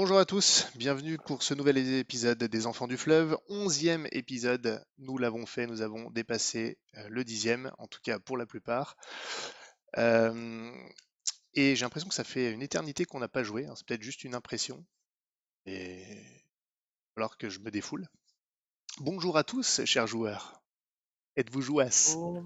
Bonjour à tous, bienvenue pour ce nouvel épisode des Enfants du Fleuve. Onzième épisode, nous l'avons fait, nous avons dépassé euh, le dixième, en tout cas pour la plupart. Euh, et j'ai l'impression que ça fait une éternité qu'on n'a pas joué, hein, c'est peut-être juste une impression. Alors que je me défoule. Bonjour à tous, chers joueurs. Êtes-vous jouasse Oh,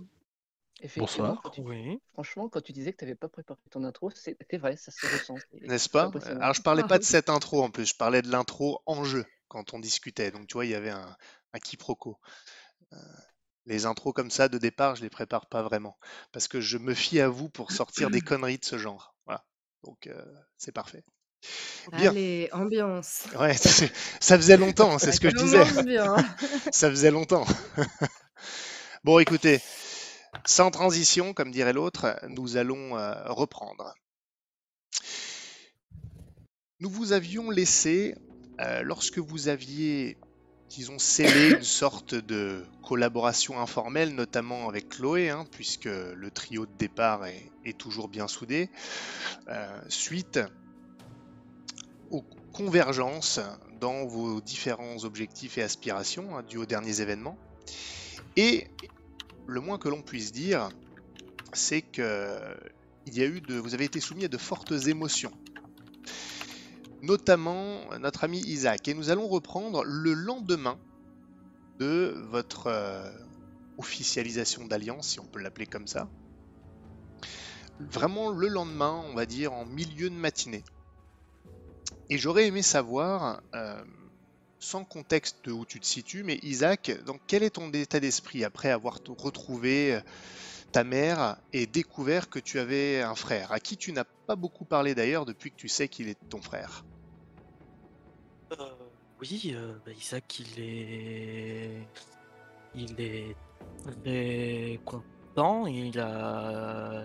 Bonsoir. quand tu- Oui. franchement, quand tu disais que tu n'avais pas préparé ton intro, c'est c'est vrai, ça se ressent. N'est-ce pas. Alors je parlais pas de cette intro en plus, je parlais de l'intro en jeu quand on discutait. Donc tu vois, il y avait un, un quiproquo. Euh, les intros comme ça de départ, je les prépare pas vraiment parce que je me fie à vous pour sortir des conneries de ce genre. Voilà. Donc euh, c'est parfait. Bien. Allez, ambiance. Ouais, ça faisait longtemps, c'est ce que je Ça disais. bien. Ça faisait longtemps. Bon, écoutez, sans transition, comme dirait l'autre, nous allons euh, reprendre. Nous vous avions laissé, euh, lorsque vous aviez, disons, scellé une sorte de collaboration informelle, notamment avec Chloé, hein, puisque le trio de départ est, toujours bien soudé, euh, suite aux convergences dans vos différents objectifs et aspirations hein, dus aux derniers événements. Et le moins que l'on puisse dire, c'est que vous avez été soumis à de fortes émotions, notamment notre ami Isaac. Et nous allons reprendre le lendemain de votre euh, officialisation d'alliance, si on peut l'appeler comme ça. Vraiment le lendemain, on va dire en milieu de matinée. Et j'aurais aimé savoir, euh, sans contexte de où tu te situes, mais Isaac, donc quel est ton état d'esprit après avoir retrouvé euh, ta mère et découvert que tu avais un frère, à qui tu n'as pas beaucoup parlé d'ailleurs depuis que tu sais qu'il est ton frère? Euh, oui, euh, bah, Isaac, il est. Il est très content. Il a.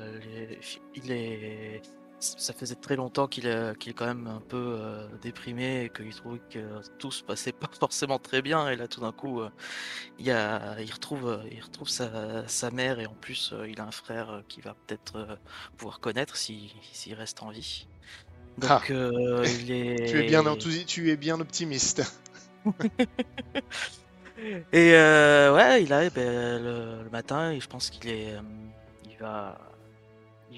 Il est. Ça faisait très longtemps qu'il est, qu'il est quand même un peu euh, déprimé et qu'il trouvait que tout se passait pas forcément très bien. Et là, tout d'un coup, euh, il, a, il retrouve, euh, il retrouve sa, sa mère et en plus, euh, il a un frère euh, qu'il va peut-être euh, pouvoir connaître s'il reste en vie. Donc, Ah. euh, il est. tu, es bien enthousi- tu es bien optimiste. Et euh, ouais, il a ben, le, le matin, et je pense qu'il est, euh, il va,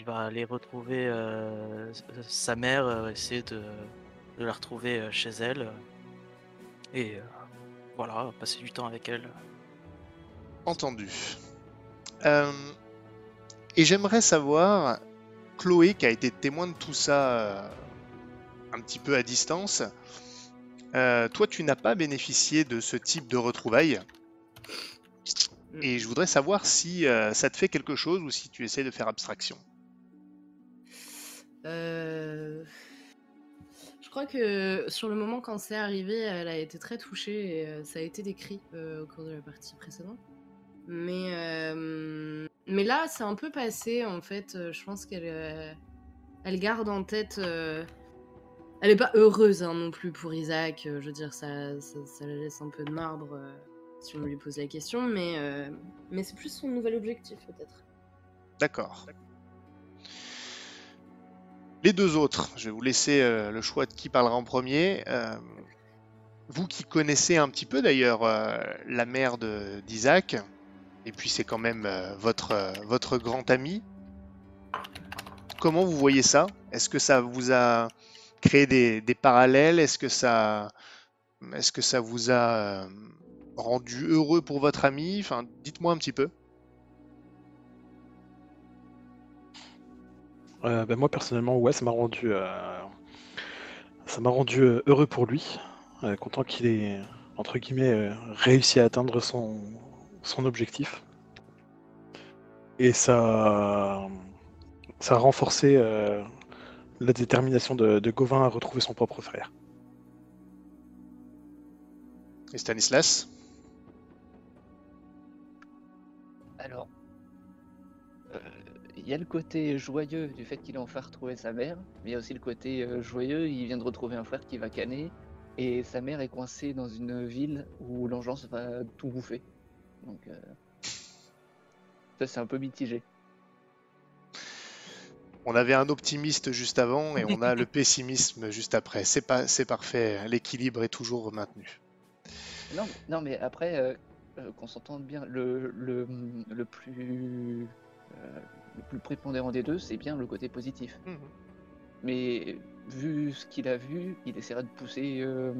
va aller retrouver euh, sa mère, euh, essayer de, de la retrouver euh, chez elle, et euh, voilà, passer du temps avec elle. Entendu. Euh, et j'aimerais savoir, Chloé, qui a été témoin de tout ça euh, un petit peu à distance, euh, toi, tu n'as pas bénéficié de ce type de retrouvailles. Et je voudrais savoir si euh, ça te fait quelque chose ou si tu essaies de faire abstraction. Euh, Je crois que sur le moment quand c'est arrivé, elle a été très touchée et euh, ça a été décrit euh, au cours de la partie précédente. Mais, euh, mais là, c'est un peu passé en fait. Euh, Je pense qu'elle elle garde en tête. Elle est pas heureuse hein, non plus pour Isaac. Je veux dire, ça, ça, la laisse un peu de marbre si on lui pose la question. Mais, mais c'est plus son nouvel objectif peut-être. D'accord. Les deux autres, je vais vous laisser euh, le choix de qui parlera en premier. Euh, vous qui connaissez un petit peu d'ailleurs euh, la mère d'Isaac, et puis c'est quand même votre, grand ami, comment vous voyez ça? Est-ce que ça vous a créé des, parallèles? Est-ce que ça, est-ce que ça vous a rendu heureux pour votre ami? Enfin, dites-moi un petit peu. Euh, ben, moi personnellement, ouais, ça m'a rendu, euh, ça m'a rendu euh, heureux pour lui, euh, content qu'il ait entre guillemets euh, réussi à atteindre son, son objectif. Et ça, ça a renforcé euh, la détermination de, de Gauvin à retrouver son propre frère. Et Stanislas? Alors, y a le côté joyeux du fait qu'il a enfin retrouvé sa mère, mais il y a aussi le côté euh, joyeux, il vient de retrouver un frère qui va canner, et sa mère est coincée dans une ville où l'engeance va tout bouffer. Donc, euh, ça c'est un peu mitigé. On avait un optimiste juste avant et on a le pessimisme juste après. C'est pas, c'est parfait. L'équilibre est toujours maintenu. Non, non mais après, euh, euh, qu'on s'entende bien, le, le, le plus euh, le plus prépondérant des deux, c'est bien le côté positif. Mhm. Mais vu ce qu'il a vu, il essaiera de pousser euh,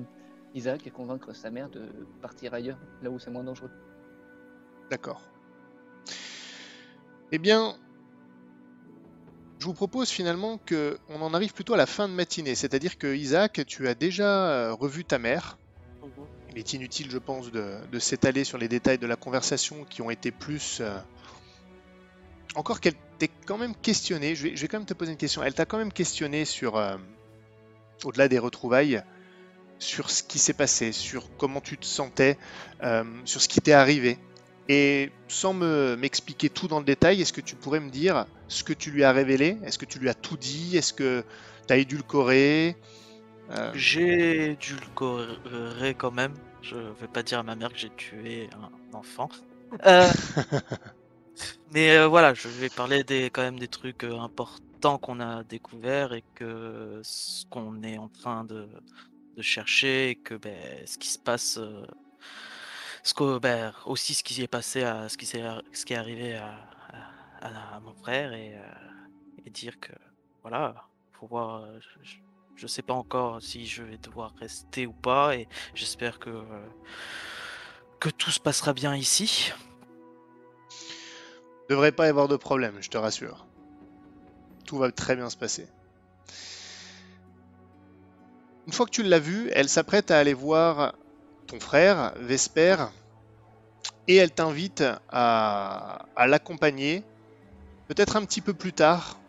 Isaac et convaincre sa mère de partir ailleurs, là où c'est moins dangereux. D'accord. Eh bien, je vous propose finalement que on en arrive plutôt à la fin de matinée, c'est-à-dire que Isaac, tu as déjà euh, revu ta mère. Il est inutile, je pense, de, de s'étaler sur les détails de la conversation qui ont été plus. euh, Encore qu'elle t'ait quand même questionné, je vais, je vais quand même te poser une question. Elle t'a quand même questionné sur, euh, au-delà des retrouvailles, sur ce qui s'est passé, sur comment tu te sentais, euh, sur ce qui t'est arrivé. Et sans me m'expliquer tout dans le détail, est-ce que tu pourrais me dire ce que tu lui as révélé? Est-ce que tu lui as tout dit? Est-ce que tu as édulcoré? Euh, J'ai correr quand même. Je vais pas dire à ma mère que j'ai tué un enfant. Euh, mais euh, voilà, je vais parler des, quand même des trucs euh, importants qu'on a découverts et que ce qu'on est en train de, de chercher et que ben, ce qui se passe, euh, ce que, ben, aussi ce qui s'est passé, à, ce, qui s'est, ce qui est arrivé à, mon frère et, dire que voilà, faut voir. je- je- sais pas encore si je vais devoir rester ou pas et j'espère que, que tout se passera bien ici. Devrait pas y avoir de problème, je te rassure. Tout va très bien se passer. Une fois que tu l'as vue, elle s'apprête à aller voir ton frère, Vesper, et elle t'invite à, à l'accompagner, peut-être un petit peu plus tard,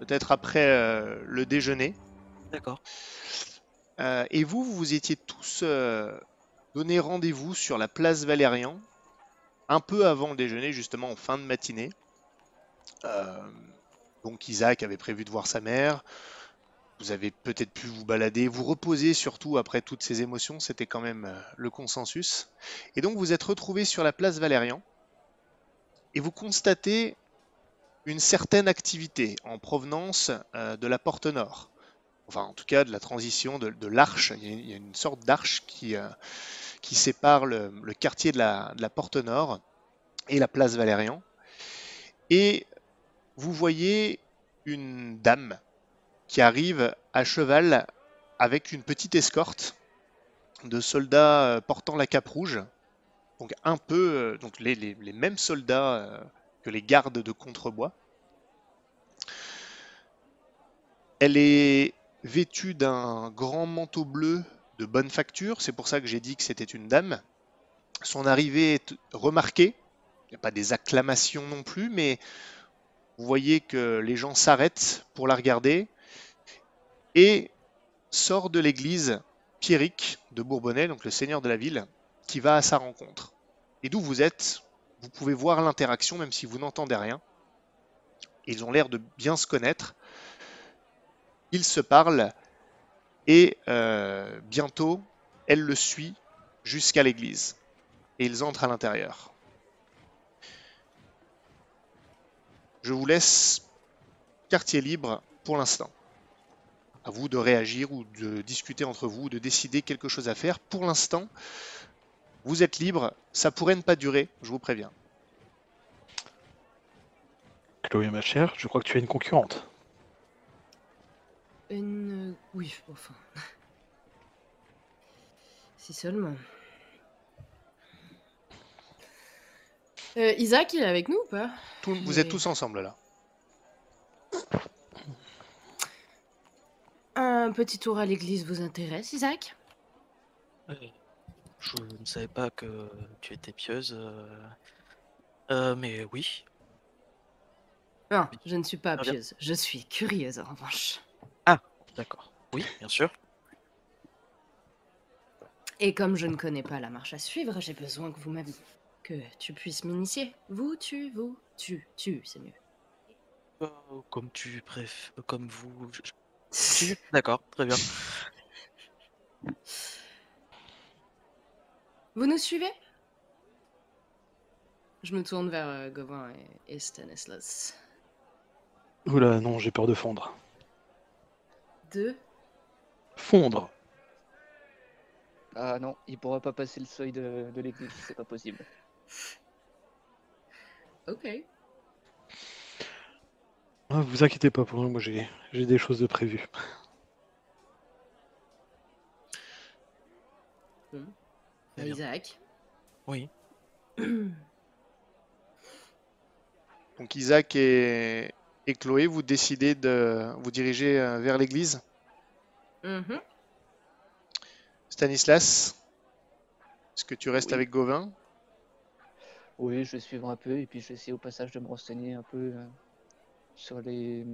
peut-être après euh, le déjeuner. D'accord. Euh, et vous, vous vous étiez tous euh, donné rendez-vous sur la place Valérian, un peu avant le déjeuner, justement en fin de matinée. Euh, donc Isaac avait prévu de voir sa mère. Vous avez peut-être pu vous balader, vous reposer surtout après toutes ces émotions, c'était quand même euh, le consensus. Et donc vous êtes retrouvés sur la place Valérian et vous constatez une certaine activité en provenance euh, de la porte nord enfin en tout cas de la transition de, l'arche. Il, y a- une sorte d'arche qui, euh, sépare le, quartier de la, Porte Nord et la place Valérian. Et vous voyez une dame qui arrive à cheval avec une petite escorte de soldats euh, portant la cape rouge. Donc un peu euh, donc les, les- mêmes soldats que les gardes de Contrebois. Elle est vêtue d'un grand manteau bleu de bonne facture, c'est pour ça que j'ai dit que c'était une dame. Son arrivée est remarquée, il n'y a pas des acclamations non plus, mais vous voyez que les gens s'arrêtent pour la regarder et sort de l'église Pierrick de Bourbonnais, donc le seigneur de la ville, qui va à sa rencontre. Et d'où vous êtes, vous pouvez voir l'interaction même si vous n'entendez rien. Ils ont l'air de bien se connaître. Ils se parlent et euh, bientôt, elle le suit jusqu'à l'église. Et ils entrent à l'intérieur. Je vous laisse quartier libre pour l'instant. À vous de réagir ou de discuter entre vous, de décider quelque chose à faire. Pour l'instant, vous êtes libre. Ça pourrait ne pas durer, je vous préviens. Chloé, ma chère, je crois que tu as une concurrente. Une. Oui, enfin. si seulement. Euh, Isaac, il est avec nous ou pas? Tout- vous êtes tous ensemble là. Un petit tour à l'église vous intéresse, Isaac? Euh, Je ne savais pas que tu étais pieuse. euh, euh, mais oui. Non, je ne suis pas pieuse. Je suis curieuse en revanche. D'accord. Oui, bien sûr. Et comme je ne connais pas la marche à suivre, j'ai besoin que vous m'aviez. Que tu puisses m'initier. Vous, tu, vous, tu, tu, c'est mieux. Euh, comme tu préfères. Comme vous. je- je- tu- D'accord, très bien. Vous nous suivez? Je me tourne vers euh, Gauvin et, et Stanislas. Oula, non, j'ai peur de fondre. Deux. Fondre Ah non, il pourra pas passer le seuil de, de l'église, c'est pas possible. Ok. Ah, Vous inquiétez pas pour moi j'ai j'ai des choses de prévues. Bien. Isaac. Oui. Donc Isaac et, et Chloé, vous décidez de vous diriger euh, vers l'église? Mhm. Stanislas, est-ce que tu restes Oui. avec Gauvin? Oui, je vais suivre un peu et puis je vais essayer au passage de me renseigner un peu euh, sur les.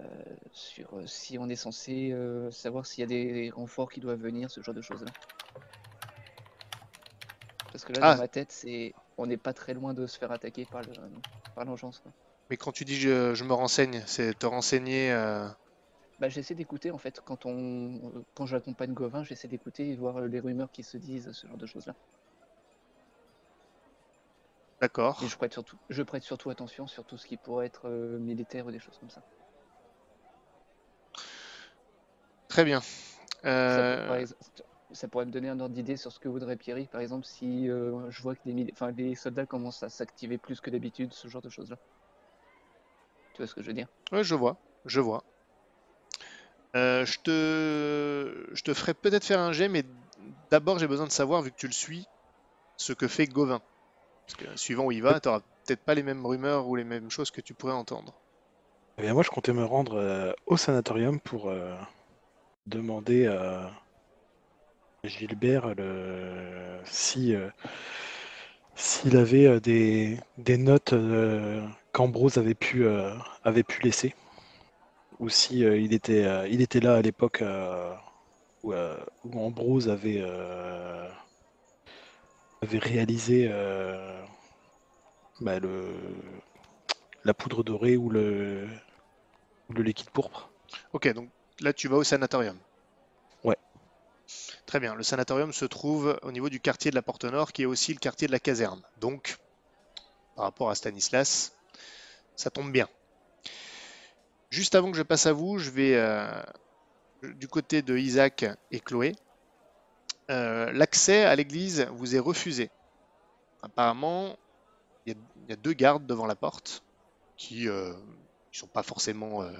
euh, sur euh, si on est censé euh, savoir s'il y a des renforts qui doivent venir, ce genre de choses-là. Parce que là, Ah. dans ma tête, c'est on n'est pas très loin de se faire attaquer par le par l'urgence. quoi. Mais quand tu dis je, je me renseigne, c'est te renseigner. euh, Bah, j'essaie d'écouter en fait quand on euh, quand j'accompagne Gauvin, j'essaie d'écouter et voir euh, les rumeurs qui se disent, ce genre de choses-là. D'accord. Et je prête surtout je prête surtout attention sur tout ce qui pourrait être euh, militaire ou des choses comme ça. Très bien. Ça, Euh, pourrait me donner un ordre d'idée sur ce que voudrait Pierry, par exemple, si euh, je vois que les, enfin, les soldats commencent à s'activer plus que d'habitude, ce genre de choses-là. Tu vois ce que je veux dire? Ouais, je vois, je vois. Euh, je te, je te ferai peut-être faire un jet, mais d'abord j'ai besoin de savoir, vu que tu le suis, ce que fait Gauvin. Parce que suivant où il va, tu n'auras peut-être pas les mêmes rumeurs ou les mêmes choses que tu pourrais entendre. Eh bien, moi, je comptais me rendre euh, au sanatorium pour euh, demander à Gilbert le... si euh, s'il avait euh, des, des notes euh, qu'Ambrose avait pu euh, avait pu laisser, ou si euh, il était euh, il était là à l'époque où, où Ambrose avait avait réalisé bah, le la poudre dorée ou le ou le liquide pourpre. Ok, donc là tu vas au sanatorium. Ouais. Très bien, le sanatorium se trouve au niveau du quartier de la Porte Nord, qui est aussi le quartier de la caserne. Donc, par rapport à Stanislas, ça tombe bien. Juste avant que je passe à vous, je vais euh, du côté de Isaac et Chloé. Euh, L'accès à l'église vous est refusé. Apparemment, il y, a- deux gardes devant la porte qui ne sont pas forcément... euh,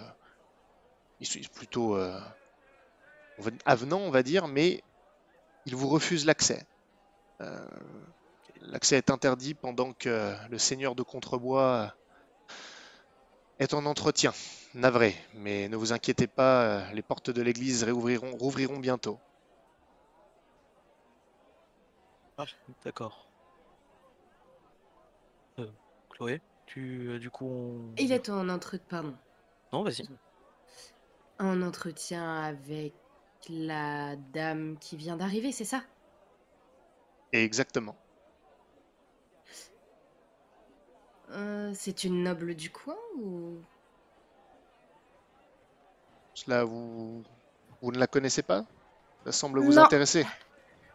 ils sont plutôt euh, avenants, on va dire, mais ils vous refusent l'accès. Euh, l'accès est interdit pendant que le seigneur de Contrebois est en entretien. Navré, mais ne vous inquiétez pas, euh, les portes de l'église réouvriront, rouvriront bientôt. Ah, d'accord. Euh, Chloé, tu euh, du coup on... Il est en entretien, pardon, Non, vas-y. en entretien avec la dame qui vient d'arriver, c'est ça? Exactement. Euh, C'est une noble du coin ou? Cela vous, vous ne la connaissez pas? Ça semble vous Non. intéresser.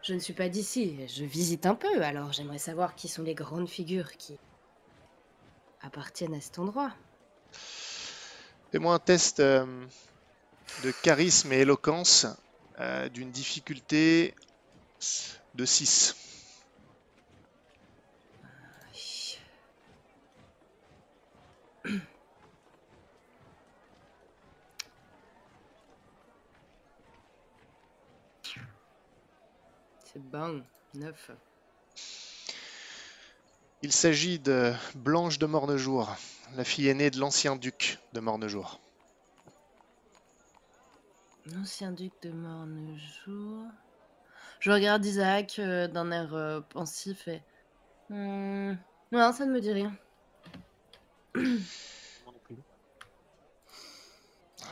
Je ne suis pas d'ici, je visite un peu, alors j'aimerais savoir qui sont les grandes figures qui appartiennent à cet endroit. Fais-moi un test euh, de charisme et éloquence euh, d'une difficulté de 6. C'est. Il s'agit de Blanche de Mornejour, la fille aînée de l'ancien duc de Mornejour. L'ancien duc de Mornejour. Je regarde Isaac euh, d'un air euh, pensif et. Hmm, Non, ça ne me dit rien.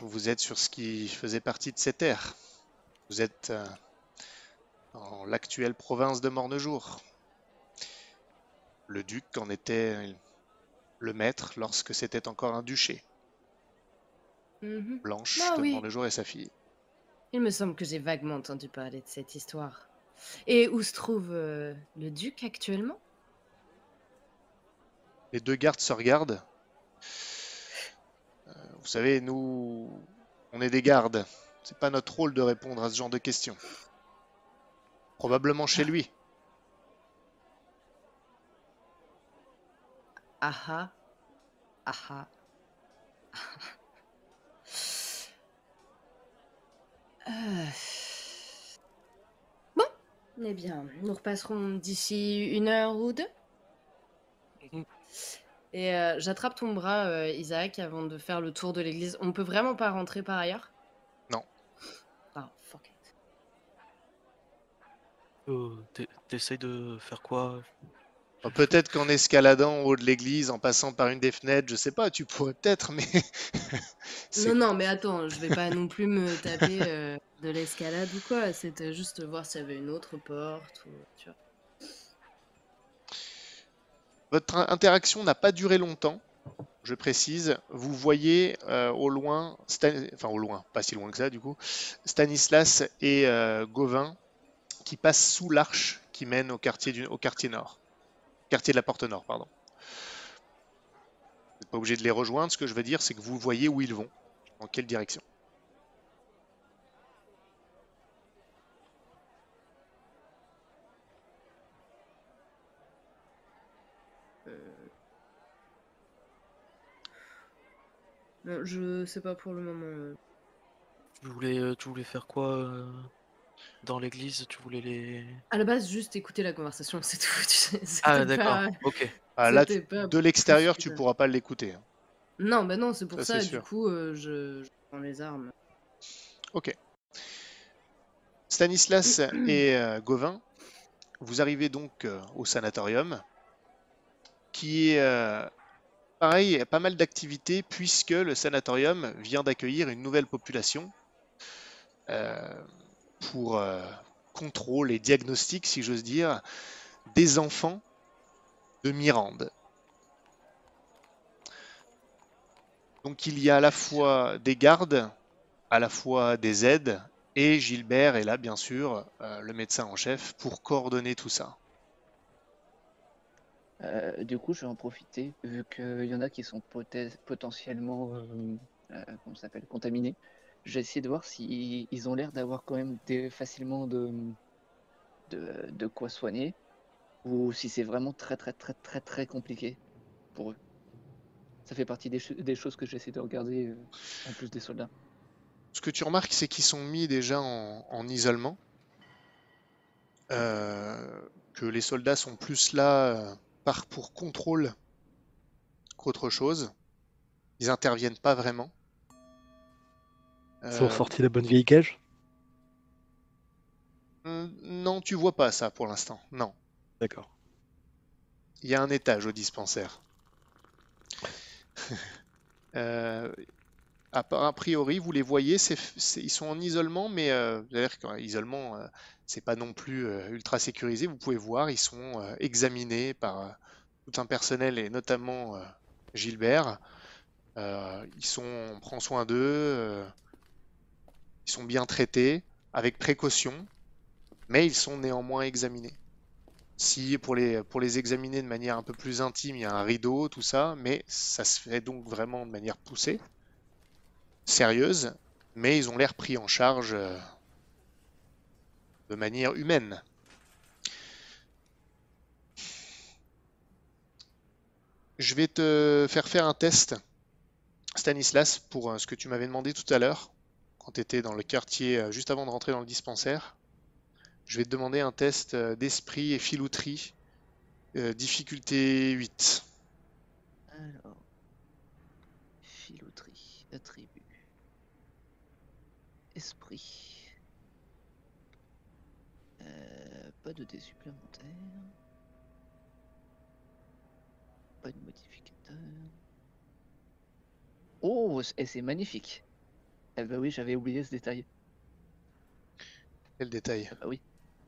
Vous êtes sur ce qui faisait partie de ces terres. Vous êtes euh, dans l'actuelle province de Mornejour. Le duc en était le maître lorsque c'était encore un duché. Mhm. Blanche Ah de oui. Mornejour et sa fille. Il me semble que j'ai vaguement entendu parler de cette histoire. Et où se trouve euh, le duc actuellement? Les deux gardes se regardent. Vous savez, nous, on est des gardes. C'est pas notre rôle de répondre à ce genre de questions. Probablement chez lui. Aha. Aha. Euh. Bon, eh bien, nous repasserons d'ici une heure ou deux. Mhm. Et euh, j'attrape ton bras, euh, Isaac, avant de faire le tour de l'église. On peut vraiment pas rentrer par ailleurs Non. Ah, fuck it. Euh, t'es- T'essayes de faire quoi? Enfin, Peut-être qu'en escaladant en haut de l'église, en passant par une des fenêtres, je sais pas, tu pourrais peut-être, mais. Non, non, mais attends, je vais pas non plus me taper euh, de l'escalade ou quoi. C'était juste voir s'il y avait une autre porte ou tu vois. Votre in- interaction n'a pas duré longtemps, je précise. Vous voyez euh, au loin, Stan- enfin au loin, pas si loin que ça du coup, Stanislas et euh, Gauvin qui passent sous l'arche qui mène au quartier, du, au quartier nord. Quartier de la Porte Nord, pardon. Vous n'êtes pas obligé de les rejoindre, ce que je veux dire, c'est que vous voyez où ils vont, dans quelle direction. Non, je sais pas pour le moment. euh. tu voulais, euh, tu voulais faire quoi euh, dans l'église Tu voulais les. À la base, juste écouter la conversation, c'est tout. tu sais, Ah, d'accord, pas- ok. Ah, là, tu- pas de l'extérieur, tu pourras pas l'écouter. hein. Non, bah non, c'est pour Ça, ça. du sûr. coup, euh, je, je prends les armes. Ok. Stanislas et euh, Gauvin, vous arrivez donc euh, au sanatorium, qui est, euh, pareil, pas mal d'activités, puisque le sanatorium vient d'accueillir une nouvelle population euh, pour euh, contrôle et diagnostic, si j'ose dire, des enfants de Mirande. Donc il y a à la fois des gardes, à la fois des aides, et Gilbert est là, bien sûr, euh, le médecin en chef, pour coordonner tout ça. Euh, du coup, je vais en profiter, vu qu'il y en a qui sont potentiellement s'appelle, contaminés. Je vais essayer de voir s'ils ils ont l'air d'avoir quand même facilement de, de, quoi soigner, ou si c'est vraiment très très très très très compliqué pour eux. Ça fait partie des, cho- des choses que j'essaie de regarder euh, en plus des soldats. Ce que tu remarques, c'est qu'ils sont mis déjà en, en isolement, euh, que les soldats sont plus là euh, par, pour contrôle qu'autre chose. Ils interviennent pas vraiment. Ils ont Euh, sorti la bonne vieille cage? Hum, non, tu vois pas ça pour l'instant. Non. D'accord. Il y a un étage au dispensaire. Euh, a, priori, vous les voyez, ils sont en isolement, mais euh, isolement, euh, c'est pas non plus ultra sécurisé. Vous pouvez voir, ils sont examinés par tout un personnel et notamment Gilbert. Ils sont, on prend soin d'eux, ils sont bien traités avec précaution, mais ils sont néanmoins examinés. Si pour les, examiner de manière un peu plus intime, il y a un rideau, tout ça, mais ça se fait donc vraiment de manière poussée, sérieuse, mais ils ont l'air pris en charge euh, de manière humaine. Je vais te faire faire un test, Stanislas, pour euh, ce que tu m'avais demandé tout à l'heure, quand tu dans le quartier, euh, juste avant de rentrer dans le dispensaire. Je vais te demander un test euh, d'esprit et filouterie, euh, difficulté 8. Alors, filouterie, attribut, esprit. Pas de dés supplémentaires. Pas de modificateur. Oh, et c'est magnifique. Eh bah oui, j'avais oublié ce détail. Quel détail Ah bah oui.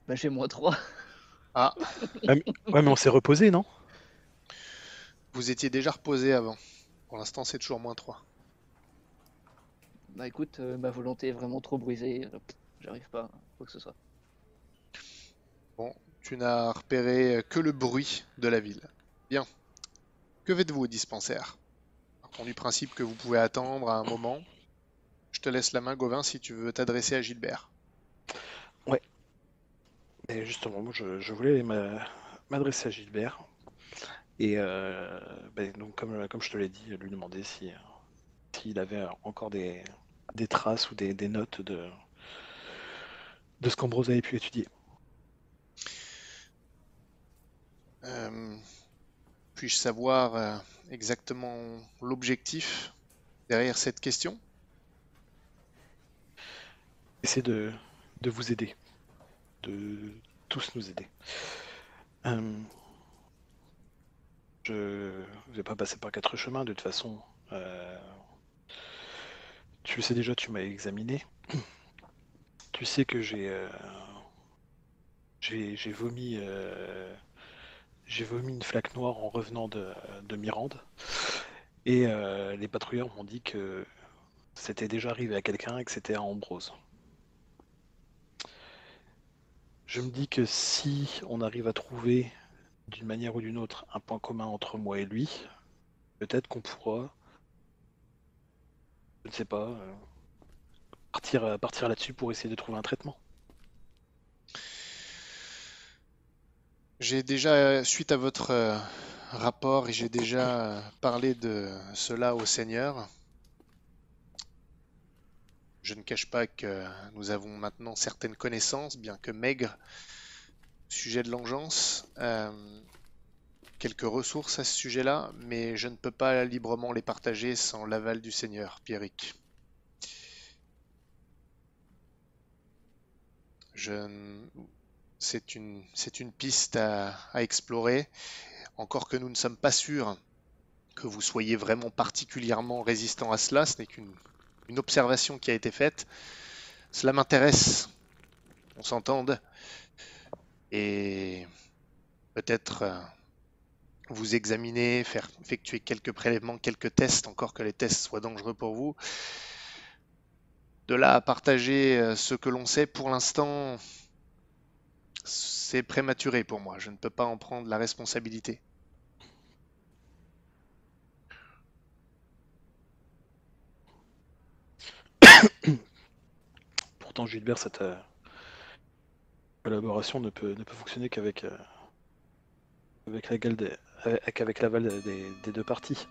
Bah j'ai moins 3. Ah, Ouais, mais on s'est reposé, non? Vous étiez déjà reposé avant. Pour l'instant, c'est toujours moins 3. Bah écoute, euh, ma volonté est vraiment trop brisée. euh, J'arrive pas, quoi que ce soit. Bon, tu n'as repéré que le bruit de la ville. Bien. Que faites-vous au dispensaire? Partons du principe que vous pouvez attendre à un moment. Je te laisse la main, Gauvin, si tu veux t'adresser à Gilbert. Et justement, moi, je, je voulais m'a- m'adresser à Gilbert. Et euh, ben, donc, comme, comme je te l'ai dit, lui demander si, s'il avait encore des, des traces ou des, des notes de, de ce qu'Ambrose avait pu étudier. Euh, Puis-je savoir euh, exactement l'objectif derrière cette question? Essayer de, vous aider, de tous nous aider. Euh, je ne vais pas passer par quatre chemins, de toute façon. euh, tu le sais déjà, tu m'as examiné. Tu sais que j'ai euh, j'ai vomi j'ai vomi une flaque noire en revenant de, de Mirande. Et les patrouilleurs m'ont dit que c'était déjà arrivé à quelqu'un et que c'était à Ambrose. Je me dis que si on arrive à trouver d'une manière ou d'une autre un point commun entre moi et lui, peut-être qu'on pourra, je ne sais pas, euh, partir, partir là-dessus pour essayer de trouver un traitement. J'ai déjà, euh, suite à votre euh, rapport, j'ai déjà euh, parlé de cela au Seigneur. Je ne cache pas que nous avons maintenant certaines connaissances, bien que maigres, sujet de l'engeance. Euh, quelques ressources à ce sujet-là, mais je ne peux pas librement les partager sans l'aval du Seigneur, Pierrick. Je... n- C'est une, c'est une piste à, à explorer, encore que nous ne sommes pas sûrs que vous soyez vraiment particulièrement résistant à cela, ce n'est qu'une une observation qui a été faite. Cela m'intéresse, on s'entende, et peut-être euh, vous examiner, faire effectuer quelques prélèvements, quelques tests, encore que les tests soient dangereux pour vous. De là à partager euh, ce que l'on sait, pour l'instant, c'est prématuré pour moi. Je ne peux pas en prendre la responsabilité. Gilbert, cette euh, collaboration ne peut, ne peut fonctionner qu'avec euh, avec la gueule des- avec, avec l'aval des, des deux parties.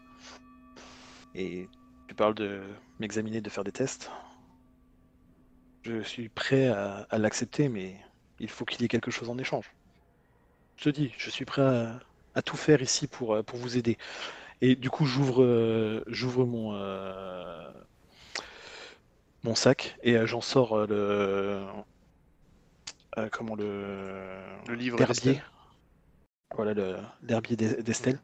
Et tu parles de m'examiner, de faire des tests. Je suis prêt à, l'accepter, mais il faut qu'il y ait quelque chose en échange. Je te dis, je suis prêt à, tout faire ici pour, euh, pour vous aider. Et du coup, j'ouvre euh, j'ouvre mon, euh, mon sac et euh, j'en sors euh, le. euh, comment le. Le livre L'herbier. d'Estelle. Voilà, le- l'herbier d'Es- d'Estelle.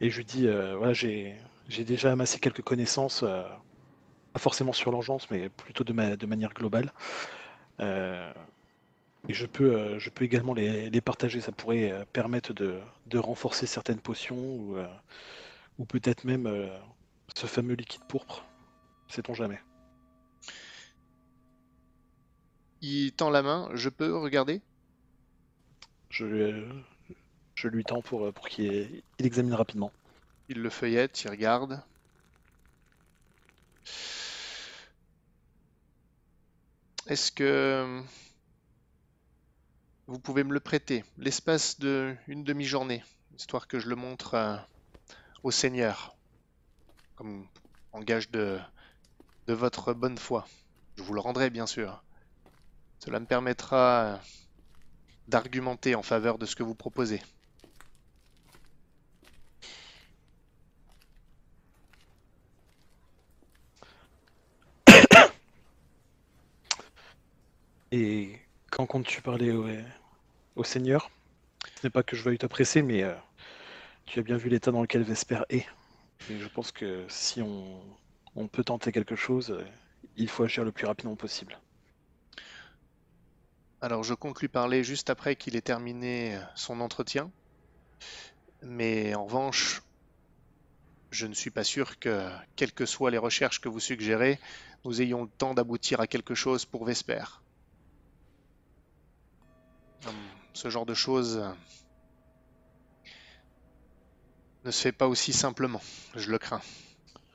Et je lui dis voilà, j'ai j'ai déjà amassé quelques connaissances, pas forcément sur l'engeance, mais plutôt de, ma- de manière globale. Et je peux, euh, je peux également les, les partager. Ça pourrait euh, permettre de, de renforcer certaines potions ou, euh, ou peut-être même ce fameux liquide pourpre. Sait-on jamais. Il tend la main, je peux regarder? Je, je lui tends pour, pour qu'il il examine rapidement. Il le feuillette, il regarde. Est-ce que vous pouvez me le prêter? L'espace de une demi-journée, histoire que je le montre euh, au Seigneur, comme en gage de, de votre bonne foi. Je vous le rendrai bien sûr. Cela me permettra d'argumenter en faveur de ce que vous proposez. Et quand comptes-tu parler au, Seigneur? Ce n'est pas que je veuille te presser, mais euh, tu as bien vu l'état dans lequel Vesper est. Et je pense que si on, on peut tenter quelque chose, euh, il faut agir le plus rapidement possible. Alors je compte lui parler juste après qu'il ait terminé son entretien. Mais en revanche, je ne suis pas sûr que, quelles que soient les recherches que vous suggérez, nous ayons le temps d'aboutir à quelque chose pour Vesper. Hum, Ce genre de choses euh, ne se fait pas aussi simplement, je le crains.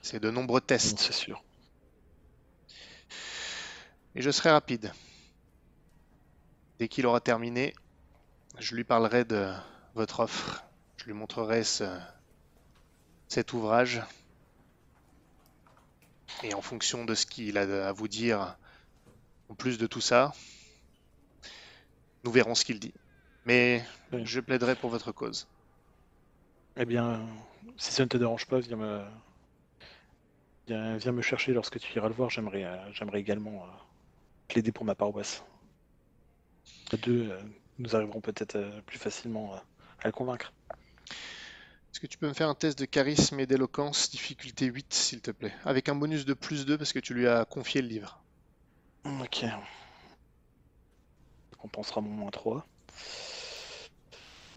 C'est de nombreux tests. C'est sûr. Et je serai rapide. Dès qu'il aura terminé, je lui parlerai de votre offre. Je lui montrerai ce, cet ouvrage. Et en fonction de ce qu'il a à vous dire, en plus de tout ça, nous verrons ce qu'il dit. Mais Oui. je plaiderai pour votre cause. Eh bien, si ça ne te dérange pas, viens me, viens, viens me chercher lorsque tu iras le voir. J'aimerais, euh, j'aimerais également euh, plaider pour ma paroisse. À deux, euh, nous arriverons peut-être euh, plus facilement euh, à le convaincre. Est-ce que tu peux me faire un test de charisme et d'éloquence, difficulté 8, s'il te plaît? Avec un bonus de plus 2 parce que tu lui as confié le livre. Ok. On pensera mon moins 3.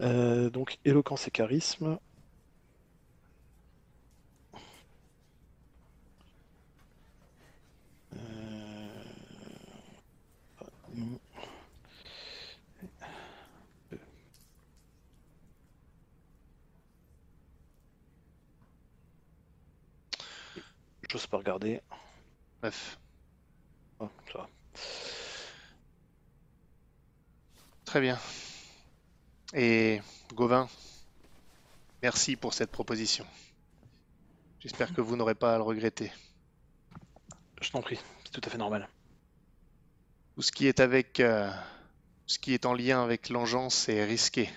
Euh, donc, éloquence et charisme. J'ose pas regarder. Bref, Oh, ça va. très bien. Et Gauvin, merci pour cette proposition. J'espère que vous n'aurez pas à le regretter. Je t'en prie, c'est tout à fait normal. Tout ce qui est avec, euh, ce qui est en lien avec l'engeance est risqué.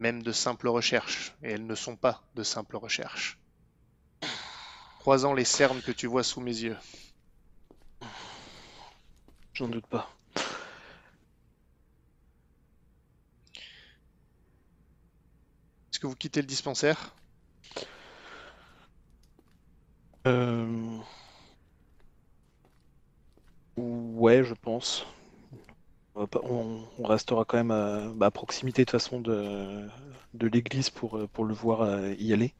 Même de simples recherches, et elles ne sont pas de simples recherches. Croisant les cernes que tu vois sous mes yeux, J'en doute pas. est-ce que vous quittez le dispensaire? Euh... Ouais, je pense. On, va pas- on- on restera quand même à, bah, à proximité de façon de, de l'église pour, euh, pour le voir euh, y aller.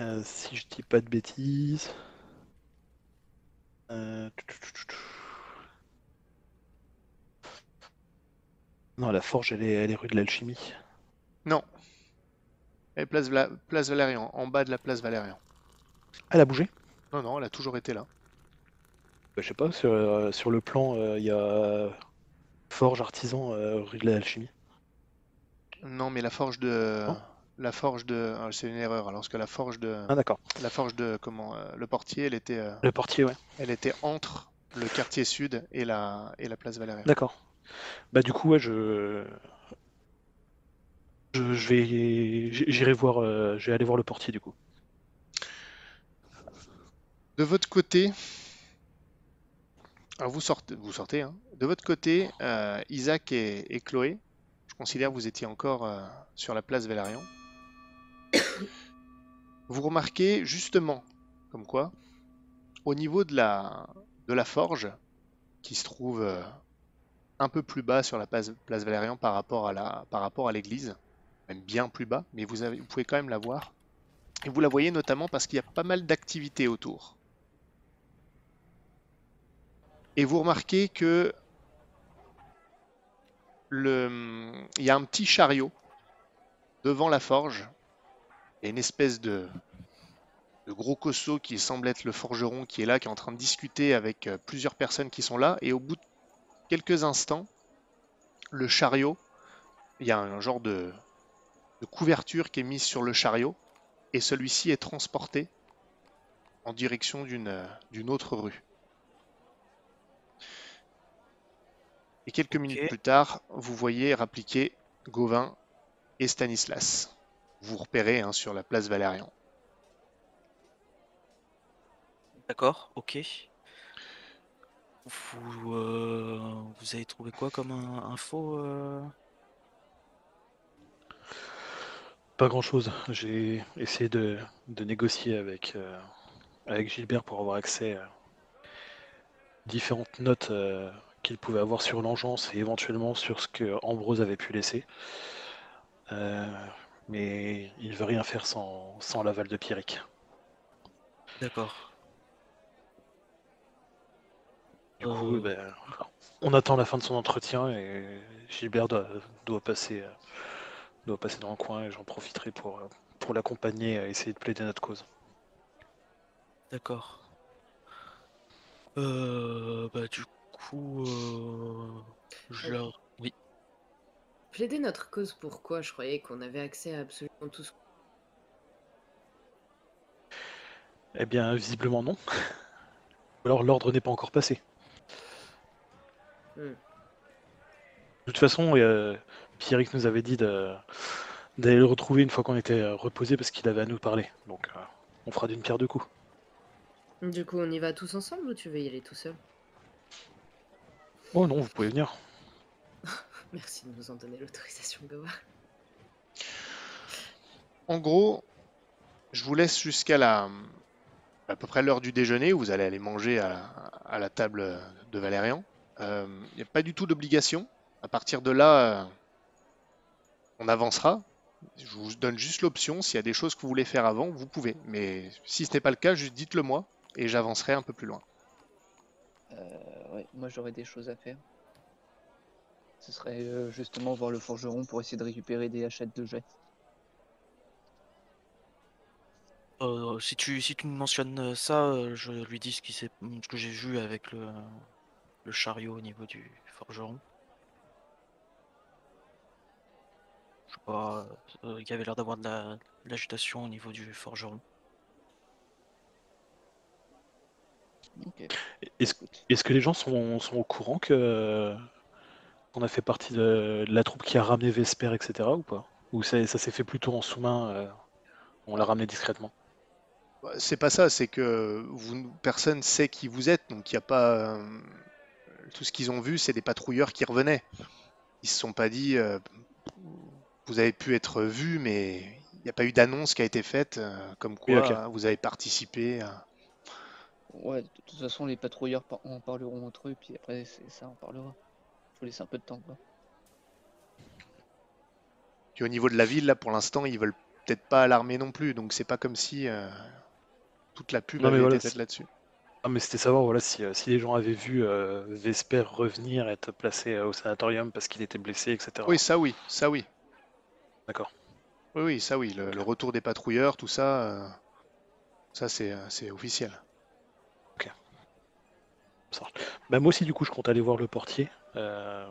Euh, si je dis pas de bêtises. Euh. Non, la forge, elle est, elle est rue de l'Alchimie. Non. Et place, Vla- place Valérian, en bas de la place Valérian. Elle a bougé? Non, non, elle a toujours été là. Bah, je sais pas, sur, euh, sur le plan, euh, il y a forge artisan rue de l'Alchimie. Non, mais la forge de, la forge de, ah, c'est une erreur. Alors que la forge de, Ah, d'accord. la forge de, comment, euh, le portier, elle était, euh, Le portier, ouais. elle était entre le quartier sud et la, et la place Valérian. D'accord. Bah du coup ouais je je, je vais j'irai voir euh, je vais aller voir le portier du coup. De votre côté, alors vous sortez, vous sortez, hein. De votre côté, euh, Isaac et, et Chloé, je considère que vous étiez encore euh, sur la place Valérian. Vous remarquez justement, comme quoi, au niveau de la, forge, qui se trouve euh, un peu plus bas sur la place, place Valérian par rapport à l'église, même bien plus bas, mais vous, pouvez quand même la voir. Et vous la voyez notamment parce qu'il y a pas mal d'activités autour. Et vous remarquez que il y a un petit chariot devant la forge. Il y a une espèce de, de gros cosso qui semble être le forgeron qui est là, qui est en train de discuter avec euh, plusieurs personnes qui sont là. Et au bout de quelques instants, le chariot, il y a un genre de, de couverture qui est mise sur le chariot. Et celui-ci est transporté en direction d'une euh, autre rue. Et quelques minutes plus tard, vous voyez rappliquer Gauvin et Stanislas. Vous repérez hein, sur la place Valérian. D'accord, ok. Vous, euh, vous avez trouvé quoi comme un- info euh? Pas grand chose. J'ai essayé de, de négocier avec euh, avec Gilbert pour avoir accès à différentes notes euh, qu'il pouvait avoir sur l'engeance et éventuellement sur ce que Ambrose avait pu laisser. Mais il veut rien faire sans, sans l'aval de Pierrick. D'accord. Du coup, Euh, ben, on attend la fin de son entretien et Gilbert doit, doit passer, euh, doit passer dans le coin et j'en profiterai pour, euh, pour l'accompagner à essayer de plaider notre cause. D'accord. Euh, bah du coup, euh, je leur... Plaider notre cause, pourquoi Je croyais qu'on avait accès à absolument tout ce Eh bien, visiblement non. Ou alors l'ordre n'est pas encore passé. Hmm. De toute façon, euh, Pierrick nous avait dit d'aller le retrouver une fois qu'on était reposé parce qu'il avait à nous parler. Donc, euh, on fera d'une pierre deux coups. Du coup, on y va tous ensemble ou tu veux y aller tout seul? Oh non, vous pouvez venir. Merci de nous en donner l'autorisation, Gawa. En gros, je vous laisse jusqu'à la à peu près l'heure du déjeuner où vous allez aller manger à, à la table de Valérian. Il n'y a pas du tout d'obligation. À partir de là, euh, on avancera. Je vous donne juste l'option. S'il y a des choses que vous voulez faire avant, vous pouvez. Mais si ce n'est pas le cas, juste dites-le moi et j'avancerai un peu plus loin. Euh, ouais, moi j'aurais des choses à faire. Ce serait euh, justement voir le forgeron pour essayer de récupérer des hachettes de jet. Euh, si tu si tu me mentionnes ça, euh, je lui dis ce qui s'est ce que j'ai vu avec le le chariot au niveau du forgeron. Je sais pas, euh, il y avait l'air d'avoir de la l'agitation au niveau du forgeron. Est-ce que les gens sont, sont au courant que qu'on a fait partie de, de la troupe qui a ramené Vesper, etc. ou pas? Ou ça, ça s'est fait plutôt en sous-main euh, On l'a ramené discrètement? Bah, C'est pas ça, c'est que vous, personne sait qui vous êtes, donc il n'y a pas. euh, tout ce qu'ils ont vu, c'est des patrouilleurs qui revenaient. Ils se sont pas dit, euh, vous avez pu être vu, mais il n'y a pas eu d'annonce qui a été faite, euh, comme quoi Oui, vous avez participé. à- Ouais, de toute façon, les patrouilleurs par- en parleront entre eux, puis après, c'est ça, on parlera. Faut laisser un peu de temps, quoi. Puis au niveau de la ville, là, pour l'instant, ils veulent peut-être pas alarmer non plus, donc c'est pas comme si euh, toute la pub Non, avait voilà, été faite là-dessus. Ah mais c'était savoir voilà si, euh, si les gens avaient vu euh, Vesper revenir être placé euh, au sanatorium parce qu'il était blessé, etc. Oui, ça oui, ça oui. D'accord. Oui, oui, ça oui. Le, le retour des patrouilleurs, tout ça, euh, ça c'est c'est officiel. Bah moi aussi du coup je compte aller voir le portier. Euh,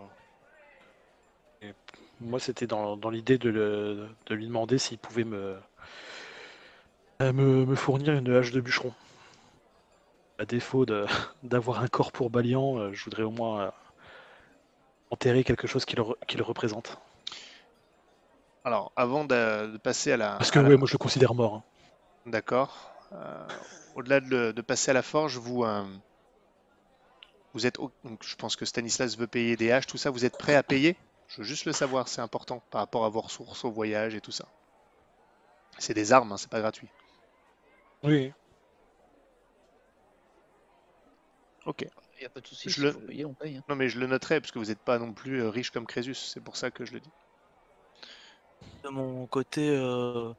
et moi c'était dans, dans l'idée de, le- de lui demander s'il pouvait me, euh, me, me fournir une hache de bûcheron. À défaut de- d'avoir un corps pour Balian, euh, je voudrais au moins enterrer quelque chose qui le, re- qui le représente. Alors, avant de, de passer à la... Parce que la- ouais, moi je le considère mort. hein. D'accord. Euh, Au-delà de, passer à la forge, vous, euh, vous êtes, donc, je pense que Stanislas veut payer des haches, tout ça. Vous êtes prêt à payer? Je veux juste le savoir, c'est important par rapport à vos ressources au voyage et tout ça. C'est des armes, hein, c'est pas gratuit. Oui. Ok. Y a pas de soucis, Je s'il le- faut payer, on paye. hein. Non, mais je le noterai parce que vous n'êtes pas non plus euh, riche comme Crésus. C'est pour ça que je le dis. De mon côté, euh,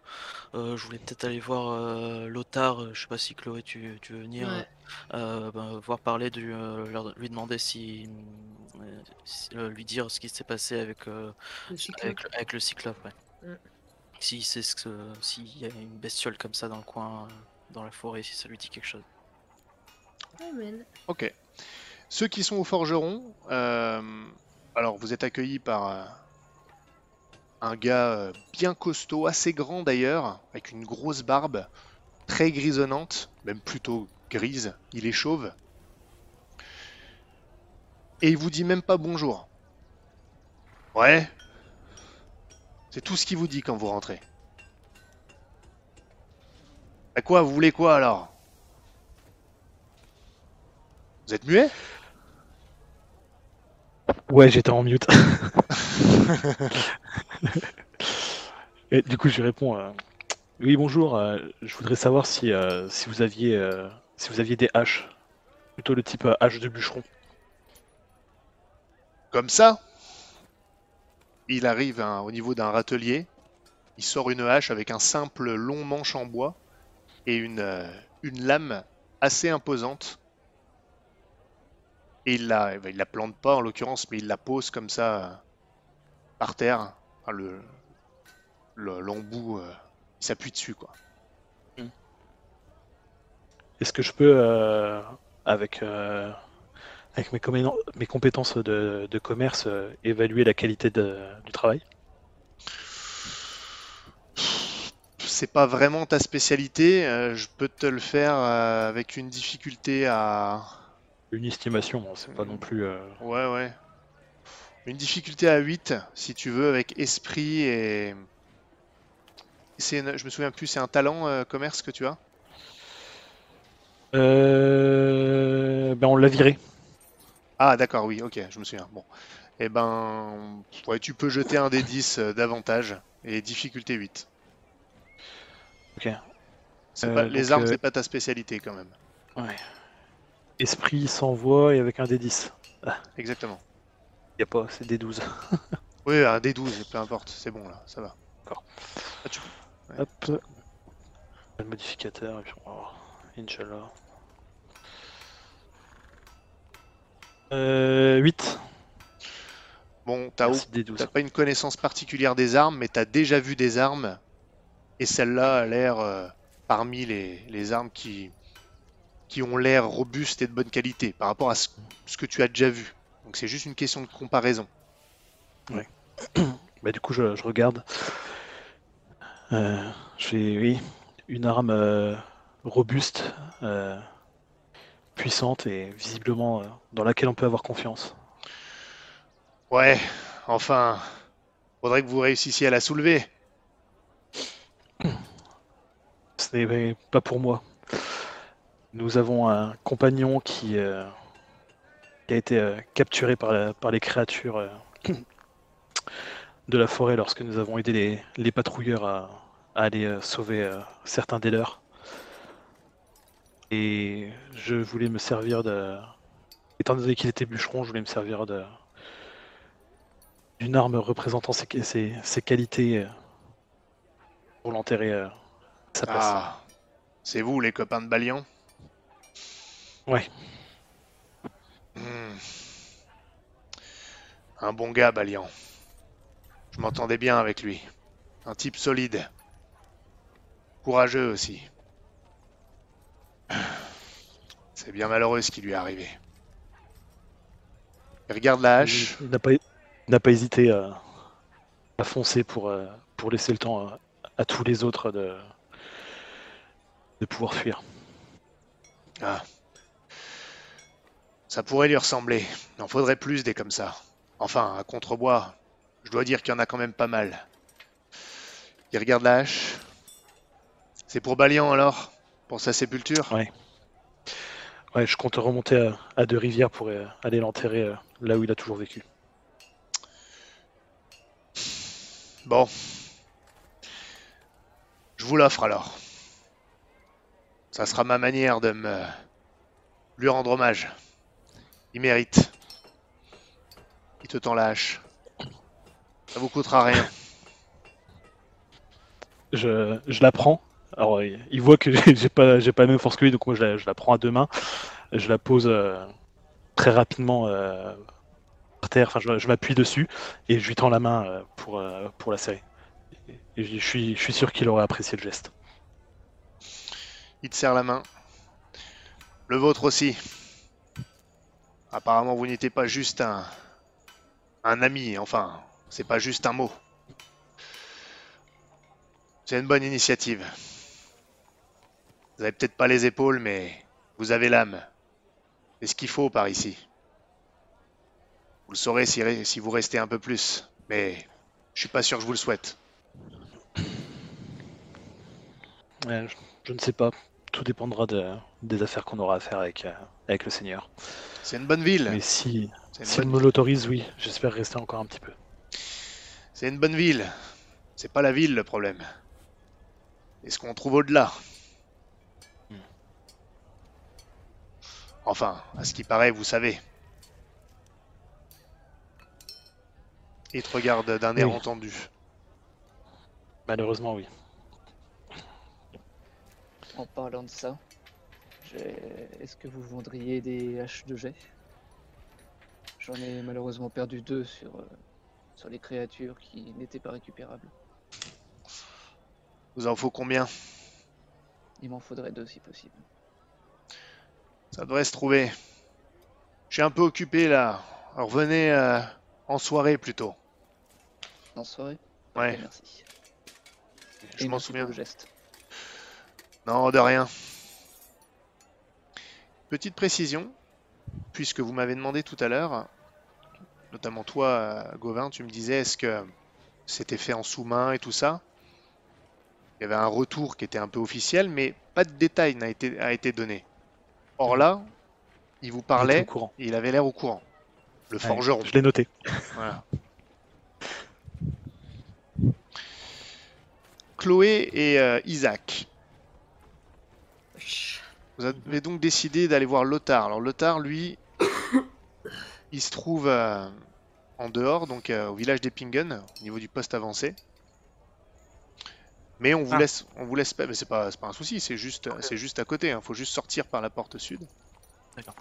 euh, je voulais peut-être aller voir euh, Lothar. euh, Je sais pas si Chloé, tu, tu veux venir Ouais. euh, ben, voir parler du, euh, leur- lui demander si, si- lui dire ce qui s'est passé avec, euh, Le cyclope. avec, le- avec le cyclope. Ouais. Mm. Si c'est ce que s'il y a une bestiole comme ça dans le coin, dans la forêt, si ça lui dit quelque chose. Amen. Ok. Ceux qui sont au forgeron, euh, alors vous êtes accueillis par euh, un gars euh, bien costaud, assez grand d'ailleurs, avec une grosse barbe, très grisonnante, même plutôt grise. Il est chauve. Et il vous dit même pas bonjour. Ouais. C'est tout ce qu'il vous dit quand vous rentrez. À quoi Vous voulez quoi alors? Vous êtes muet? Ouais, j'étais en mute. Du coup, je lui réponds euh, Oui, bonjour. euh, je voudrais savoir si, euh, si, vous aviez, si vous aviez des haches. Plutôt le type hache de bûcheron. Comme ça? Il arrive au niveau d'un râtelier. Il sort une hache avec un simple long manche en bois et une, une lame assez imposante. Et il la, il la plante pas en l'occurrence, mais il la pose comme ça par terre. Enfin, le le- l'embout, euh, s'appuie dessus quoi. Hmm. est-ce que je peux, euh, avec, euh, avec mes, compétences de, de commerce, évaluer la qualité de- du travail? C'est pas vraiment ta spécialité, je peux te le faire avec une difficulté à... Une estimation, bon, c'est pas non plus. Ouais, ouais. Une difficulté à 8, si tu veux, avec esprit et... Une- Je me souviens plus, c'est un talent euh, commerce que tu as? euh, Ben, on l'a viré. Ah d'accord, oui, ok, je me souviens. Bon. Eh ben, ouais, tu peux jeter un des 10 euh, d'avantage et difficulté 8. Ok. Euh, pas- les armes, c'est pas ta spécialité quand même. Ouais. Esprit sans voix et avec un D10. Exactement. Y a pas, c'est D12. Oui, un des 12, peu importe, c'est bon là, ça va. D'accord. Ah, tu- Ouais. Hop. Le modificateur, et puis on va voir. Inch'Allah. Euh, 8. Bon, t'as D12. pas une connaissance particulière des armes, mais t'as déjà vu des armes, et celle-là a l'air euh, parmi les, les armes qui, qui ont l'air robustes et de bonne qualité par rapport à ce, ce que tu as déjà vu. Donc c'est juste une question de comparaison. Bah, du coup, je, je regarde. Euh, J'ai, oui, une arme euh, robuste, euh, puissante et visiblement euh, dans laquelle on peut avoir confiance. Ouais, enfin, faudrait que vous réussissiez à la soulever. Ce n'est pas pour moi. Nous avons un compagnon qui, qui a été euh, capturé par, la- par les créatures euh, de la forêt lorsque nous avons aidé les, les patrouilleurs à, à aller euh, sauver certains des leurs. Et je voulais me servir de... Étant donné qu'il était bûcheron, je voulais me servir de d'une arme représentant ses, ses- ses qualités pour l'enterrer à sa place. Ah, c'est vous les copains de Balian? Ouais. Hmm. Un bon gars, Balian. Je m'entendais bien avec lui. Un type solide. Courageux aussi. C'est bien malheureux ce qui lui est arrivé. Il regarde la hache. Il n'a pas, hésité à, à foncer pour, euh, pour laisser le temps à, à tous les autres de, de pouvoir fuir. Ah. Ça pourrait lui ressembler. Il en faudrait plus des comme ça. Enfin, à Contrebois, je dois dire qu'il y en a quand même pas mal. Il regarde la hache. C'est pour Balian alors Pour sa sépulture? Ouais. Ouais, je compte remonter à, à Deux Rivières pour euh, aller l'enterrer euh, là où il a toujours vécu. Bon. Je vous l'offre alors. Ça sera ma manière de me lui rendre hommage. Il mérite. Il te tend la hache. Ça vous coûtera rien. Je, je la prends. Alors, il, il voit que j'ai pas, j'ai pas la même force que lui, donc moi je la, je la prends à deux mains. Je la pose euh, très rapidement euh, par terre. Enfin, je, je m'appuie dessus et je lui tends la main euh, pour, pour la serrer. Et je, je suis, je suis sûr qu'il aurait apprécié le geste. Il te serre la main. Le vôtre aussi. Apparemment, vous n'étiez pas juste un, ami. Enfin, c'est pas juste un mot. C'est une bonne initiative. Vous avez peut-être pas les épaules, mais vous avez l'âme. C'est ce qu'il faut par ici. Vous le saurez si, vous restez un peu plus, mais je suis pas sûr que je vous le souhaite. Je ne sais pas. Tout dépendra de- des affaires qu'on aura à faire avec, euh, avec le Seigneur. C'est une bonne ville. Mais si, si bonne me l'autorise, oui, j'espère rester encore un petit peu. C'est une bonne ville. C'est pas la ville le problème. C'est ce qu'on trouve au-delà. Hmm. Enfin, à ce qui paraît, vous savez. Il te regarde d'un air Oui. entendu. Malheureusement, oui. En parlant de ça, est-ce que vous vendriez des haches de jet? J'en ai malheureusement perdu deux sur, euh, sur les créatures qui n'étaient pas récupérables. Vous en faut combien? Il m'en faudrait deux si possible. Ça devrait se trouver. Je suis un peu occupé là. Alors venez euh, en soirée plutôt. En soirée? Ouais. Merci. Je m'en souviens. le geste. Non, de rien. Petite précision, puisque vous m'avez demandé tout à l'heure, notamment toi, euh, Gauvin, tu me disais est-ce que c'était fait en sous-main et tout ça? Il y avait un retour qui était un peu officiel, mais pas de détail n'a été, a été donné. Or là, il vous parlait, au courant. et il avait l'air au courant. Le Ouais, forgeron. je l'ai noté. Voilà. Chloé et euh, Isaac. Vous avez donc décidé d'aller voir Lothar. Alors Lothar, lui, il se trouve euh, en dehors, donc euh, au village d'Epingen, au niveau du poste avancé. Mais on vous Ah. laisse, on vous laisse pas. Mais c'est pas, c'est pas un souci, c'est juste, c'est juste à côté. Il faut juste sortir par la porte sud. D'accord.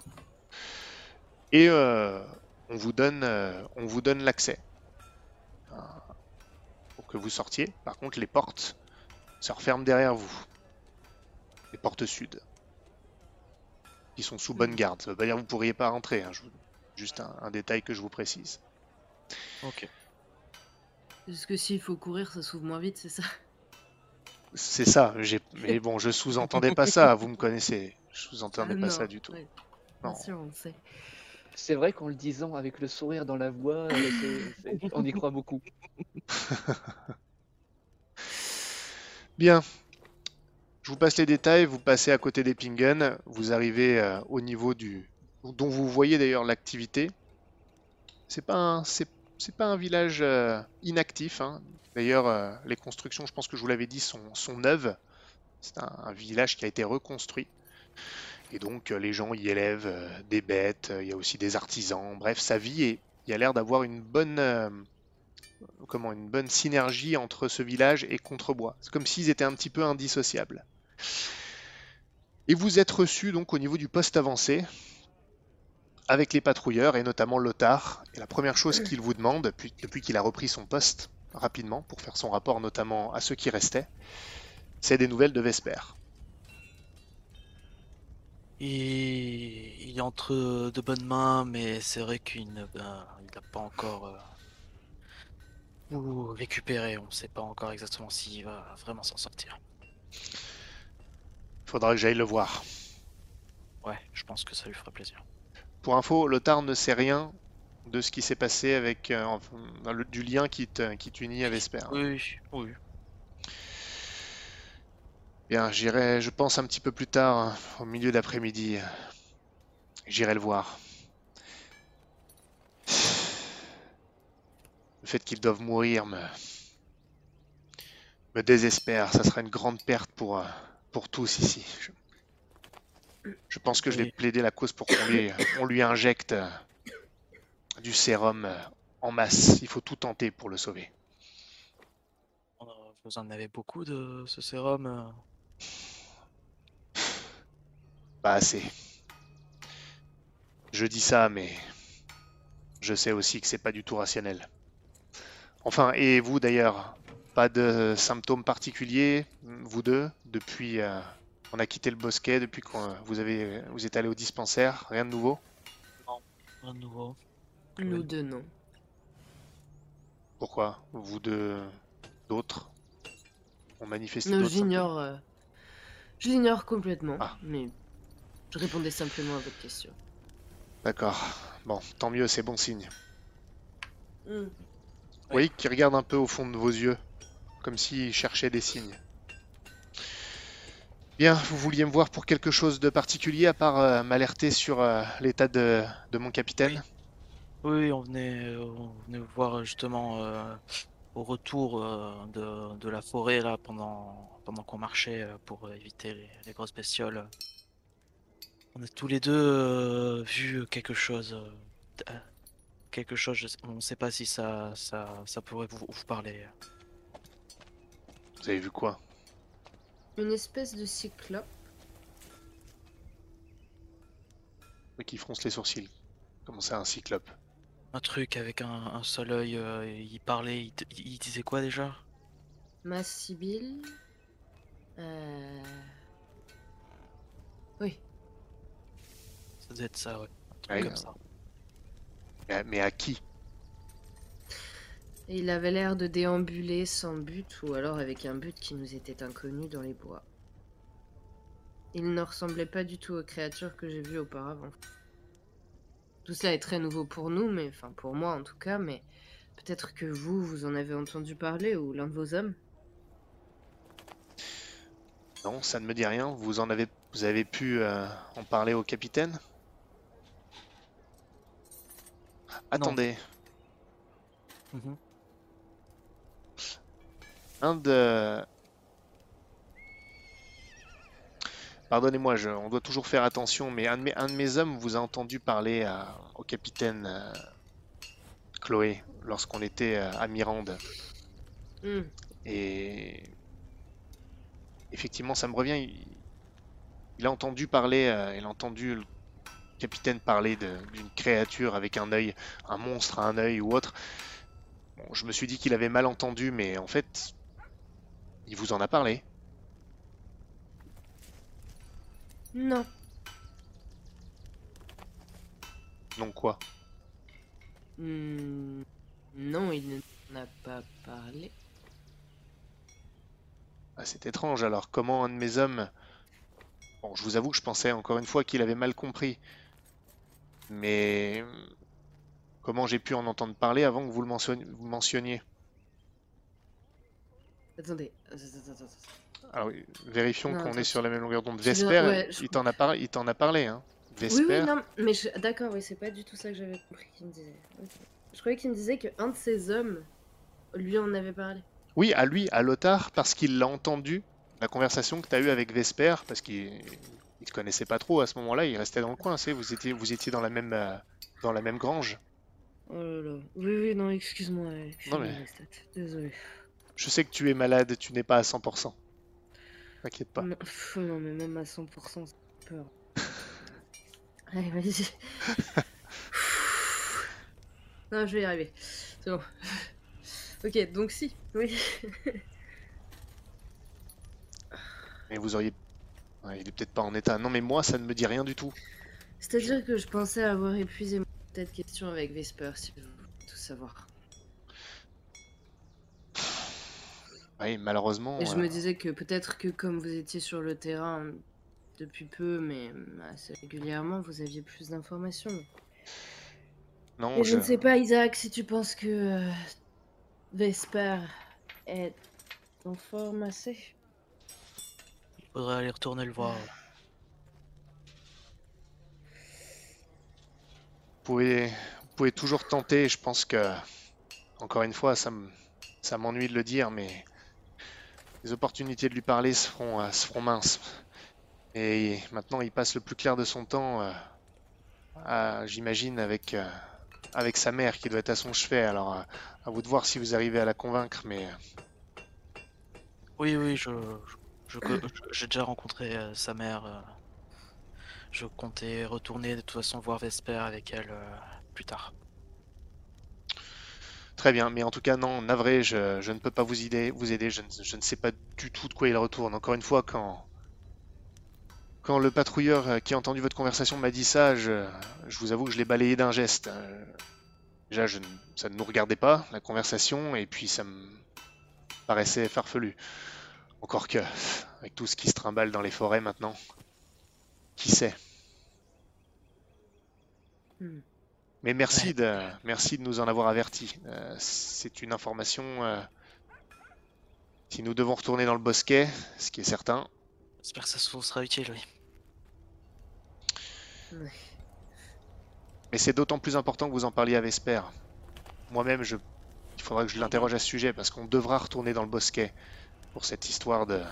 Et euh, on vous donne, euh, on vous donne l'accès pour que vous sortiez. Par contre, les portes se referment derrière vous. Les portes sud. Qui sont sous bonne garde. Ça veut pas dire que vous pourriez pas rentrer. hein, je vous- Juste un, un détail que je vous précise. Ok. Est-ce que s'il faut courir, ça s'ouvre moins vite, c'est ça? C'est ça. j'ai- Mais bon, je sous-entendais pas ça. Vous me connaissez. Je sous-entendais Ah pas non, ça du tout. ouais, Non. Bien sûr, on le sait. C'est vrai qu'en le disant avec le sourire dans la voix, euh, on y croit beaucoup. Bien. Je vous passe les détails, vous passez à côté d'Epingen, vous arrivez euh, au niveau du... dont vous voyez d'ailleurs l'activité. C'est pas un, c'est, pas un village euh, inactif. hein. D'ailleurs, euh, les constructions, je pense que je vous l'avais dit, sont, sont neuves. C'est un, village qui a été reconstruit. Et donc, les gens y élèvent des bêtes, il y a aussi des artisans. Bref, sa vie, est, il y a l'air d'avoir une bonne... comment une bonne synergie entre ce village et Contrebois. C'est comme s'ils étaient un petit peu indissociables. Et vous êtes reçu donc au niveau du poste avancé avec les patrouilleurs et notamment Lothar. Et la première chose qu'il vous demande, depuis, qu'il a repris son poste rapidement pour faire son rapport notamment à ceux qui restaient, c'est des nouvelles de Vesper. Il, entre de bonnes mains, mais c'est vrai qu'il ne- ben, n'a pas encore euh, récupéré. On ne sait pas encore exactement s'il va vraiment s'en sortir. Il faudra que j'aille le voir. Ouais, je pense que ça lui fera plaisir. Pour info, Lothar ne sait rien de ce qui s'est passé avec euh, le- du lien qui, t'unit à Vesper. Oui, oui. Bien, j'irai, je pense, un petit peu plus tard, hein, au milieu d'après-midi. J'irai le voir. Le fait qu'ils doivent mourir me, me désespère. Ça sera une grande perte pour, euh, pour tous ici. Je, je pense que je vais plaider la cause pour qu'on lui, on lui injecte euh, du sérum euh, en masse. Il faut tout tenter pour le sauver. A- Vous en avez beaucoup de ce sérum euh Pas assez. Je dis ça, mais je sais aussi que c'est pas du tout rationnel. Enfin, et vous d'ailleurs, pas de symptômes particuliers, vous deux, depuis euh, on a quitté le bosquet, depuis qu'on vous avez vous êtes allé au dispensaire, rien de nouveau? Un nouveau. Nous Oui. deux, non. Pourquoi? Vous deux, d'autres? Ont manifesté Non, j'ignore. euh, Je l'ignore complètement. Ah. Mais je répondais simplement à votre question. D'accord. Bon, tant mieux, c'est bon signe. Vous voyez qu'il regarde un peu au fond de vos yeux, comme s'il cherchait des signes. Bien, vous vouliez me voir pour quelque chose de particulier à part euh, m'alerter sur euh, l'état de, mon capitaine? Oui, on venait, on venait vous voir justement euh, au retour euh, de, la forêt là pendant, qu'on marchait euh, pour éviter les, grosses bestioles. On a tous les deux euh, vu quelque chose. euh, euh, quelque chose, on ne sait pas si ça, ça, ça pourrait vous parler. Vous avez vu quoi? Une espèce de cyclope. Qui fronce les sourcils. Comment ça, un cyclope? Un truc avec un, un seul œil, euh, il parlait, il, il disait quoi déjà? Ma Sibylle. Euh... Oui. Ça, ouais. Un truc Ouais, comme ça. Mais, mais à qui? Et il avait l'air de déambuler sans but ou alors avec un but qui nous était inconnu dans les bois. Il ne ressemblait pas du tout aux créatures que j'ai vues auparavant. Tout cela est très nouveau pour nous, mais enfin pour moi en tout cas, mais peut-être que vous, vous en avez entendu parler ou l'un de vos hommes. Non, ça ne me dit rien. Vous en avez, vous avez pu euh, en parler au capitaine? Attendez, Mhm. Un de... Pardonnez-moi, je- on doit toujours faire attention, mais un de mes, un de mes hommes vous a entendu parler à- au capitaine euh, Chloé lorsqu'on était euh, à Mirande. Hmm. Et effectivement, ça me revient. Il, il a entendu parler, euh, il a entendu le capitaine parler d'une créature avec un œil, un monstre à un œil ou autre. Bon, je me suis dit qu'il avait mal entendu, mais en fait, il vous en a parlé. Non. Donc quoi Hmm, Non, il ne n'a pas parlé. Ah, C'est étrange. Alors, comment un de mes hommes. Bon, je vous avoue que je pensais encore une fois qu'il avait mal compris. Mais. Comment j'ai pu en entendre parler avant que vous le mentionniez Attendez. Alors, oui, vérifions Non, qu'on est sur la même longueur d'onde. Vesper, ouais, je il t'en a, par- a parlé, hein Oui, Vesper oui, non, mais je... d'accord, oui, c'est pas du tout ça que j'avais compris qu'il me disait. Je croyais qu'il me disait qu'un de ses hommes lui en avait parlé. Oui, à lui, à Lothar, parce qu'il l'a entendu, la conversation que tu as eue avec Vesper, parce qu'il il te connaissait pas trop à ce moment-là, il restait dans le coin, vous étiez, vous étiez dans la même, euh, dans la même grange. Oh là là. Oui, oui, non, excuse-moi. excuse-moi, mais-. Désolé. Je sais que tu es malade, tu n'es pas à 100%. T'inquiète pas. Non, pff, non, mais même à 100%, c'est peur. Allez, vas-y. non, je vais y arriver. C'est bon. ok, donc si, oui. Mais vous auriez... Ouais, il est peut-être pas en état. Non mais moi, ça ne me dit rien du tout. C'est-à-dire que je pensais avoir épuisé mon tête question avec Vesper, si vous voulez tout savoir. Oui, malheureusement... Et je euh, me disais que peut-être que comme vous étiez sur le terrain depuis peu, mais assez régulièrement, vous aviez plus d'informations. Non, Et je je... ne sais pas, Isaac, si tu penses que euh, Vesper est en forme assez. Il faudrait aller retourner le voir. Vous pouvez, vous pouvez toujours tenter, je pense que... Encore une fois, ça me- ça m'ennuie de le dire, mais... Les opportunités de lui parler se feront, euh, se minces. Et maintenant, il passe le plus clair de son temps, euh, j'imagine, avec, euh, avec sa mère qui doit être à son chevet. Alors, à vous de voir si vous arrivez à la convaincre, mais Oui, oui, j'ai déjà rencontré sa mère. je comptais retourner de toute façon voir Vesper avec elle plus tard. Très bien. Mais en tout cas, non, navré, je, ne peux pas vous aider. Je, ne, sais pas du tout de quoi il retourne. Encore une fois, quand, le patrouilleur euh, qui a entendu votre conversation m'a dit ça, je, vous avoue que je l'ai balayé d'un geste. Euh, Déjà, ça ne nous regardait pas, la conversation, et puis ça me paraissait farfelu. Encore que, avec tout ce qui se trimballe dans les forêts maintenant, qui sait? Hmm. Mais merci Ouais. de, merci de nous en avoir avertis. Euh, c'est une information. euh, si nous devons retourner dans le bosquet, ce qui est certain, J'espère que ça se sera utile, oui. Ouais. mais c'est d'autant plus important que vous en parliez à Vesper. Moi-même, je, il faudra que je l'interroge à ce sujet parce qu'on devra retourner dans le bosquet pour cette histoire de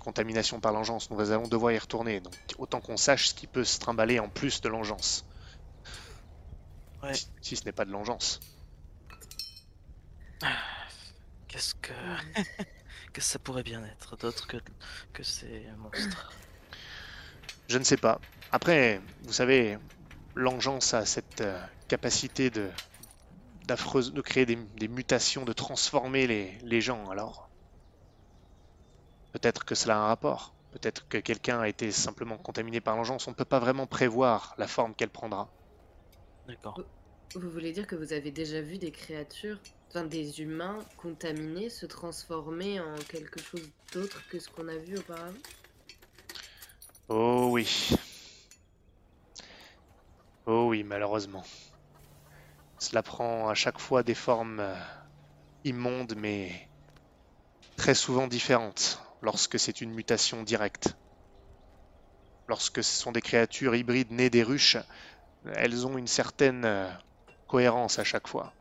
contamination par l'engeance. Nous allons devoir y retourner, donc autant qu'on sache ce qui peut se trimballer en plus de l'engeance. Ouais. Si, ce n'est pas de l'engeance. Qu'est-ce que, qu'est-ce que ça pourrait bien être d'autre que, que ces monstres? Je ne sais pas. Après, vous savez, l'engeance a cette euh, capacité de, d'affreuse, de créer des, des mutations, de transformer les, les gens. Alors, peut-être que cela a un rapport. Peut-être que quelqu'un a été simplement contaminé par l'engeance. On ne peut pas vraiment prévoir la forme qu'elle prendra. D'accord. Vous voulez dire que vous avez déjà vu des créatures, enfin des humains contaminés se transformer en quelque chose d'autre que ce qu'on a vu auparavant? Oh oui. Oh oui, malheureusement. Cela prend à chaque fois des formes euh, immondes, mais très souvent différentes lorsque c'est une mutation directe. Lorsque ce sont des créatures hybrides nées des ruches, elles ont une certaine euh, cohérence à chaque fois.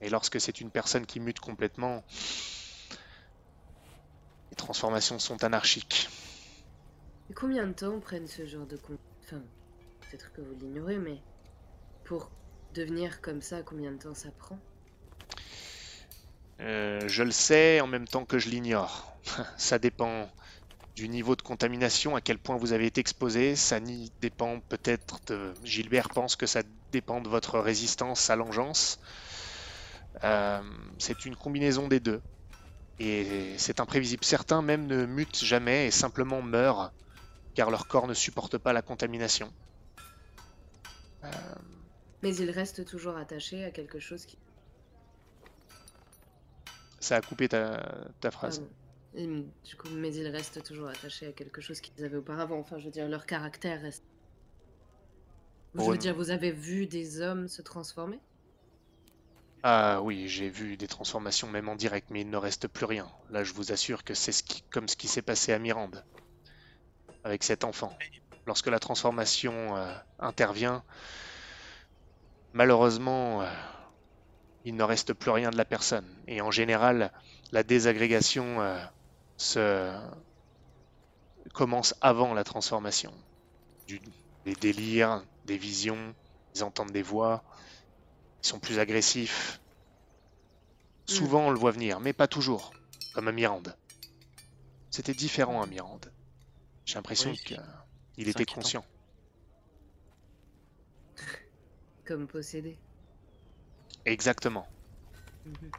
Et lorsque c'est une personne qui mute complètement, les transformations sont anarchiques. Et combien de temps prennent ce genre de. Enfin, peut-être que vous l'ignorez, mais pour devenir comme ça, combien de temps ça prend? Euh, je le sais en même temps que je l'ignore. Ça dépend du niveau de contamination, à quel point vous avez été exposé. Ça dépend peut-être de... Gilbert pense que ça dépend de votre résistance à l'engeance. Euh, c'est une combinaison des deux. Et c'est imprévisible. Certains même ne mutent jamais et simplement meurent car leur corps ne supporte pas la contamination. Euh, Mais il reste toujours attaché à quelque chose qui... ça a coupé ta, ta phrase. Du coup, mais il reste toujours attaché à quelque chose qu'ils avaient auparavant. Enfin, je veux dire, leur caractère reste... Je veux dire, vous avez vu des hommes se transformer? Ah oui, j'ai vu des transformations même en direct, mais il ne reste plus rien. Là, je vous assure que c'est ce qui, comme ce qui s'est passé à Mirande, avec cet enfant. Lorsque la transformation euh, intervient, malheureusement, euh, il ne reste plus rien de la personne. Et en général, la désagrégation euh, se commence avant la transformation. Du- des délires, des visions, ils entendent des voix, ils sont plus agressifs. Souvent, on le voit venir, mais pas toujours, comme à Mirande. C'était différent à Mirande. J'ai l'impression Oui, qu'il était conscient. Comme possédés. Exactement. Mhm.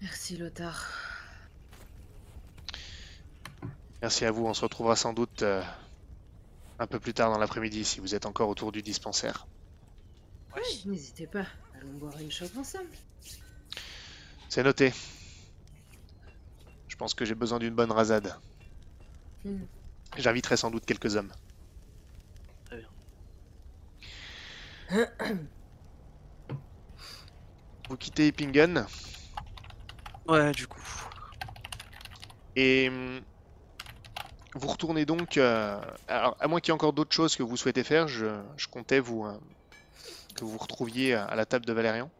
Merci, Lothar. Merci à vous. On se retrouvera sans doute euh, un peu plus tard dans l'après-midi si vous êtes encore autour du dispensaire. Oui. N'hésitez pas, allons boire une chope ensemble. C'est noté. Je pense que j'ai besoin d'une bonne rasade. Hmm. J'inviterai sans doute quelques hommes. Très bien. Vous quittez Eppingen Ouais, du coup. et hum, vous retournez donc. euh, alors, à moins qu'il y ait encore d'autres choses que vous souhaitez faire, je, je comptais vous euh, que vous vous retrouviez à la table de Valérian.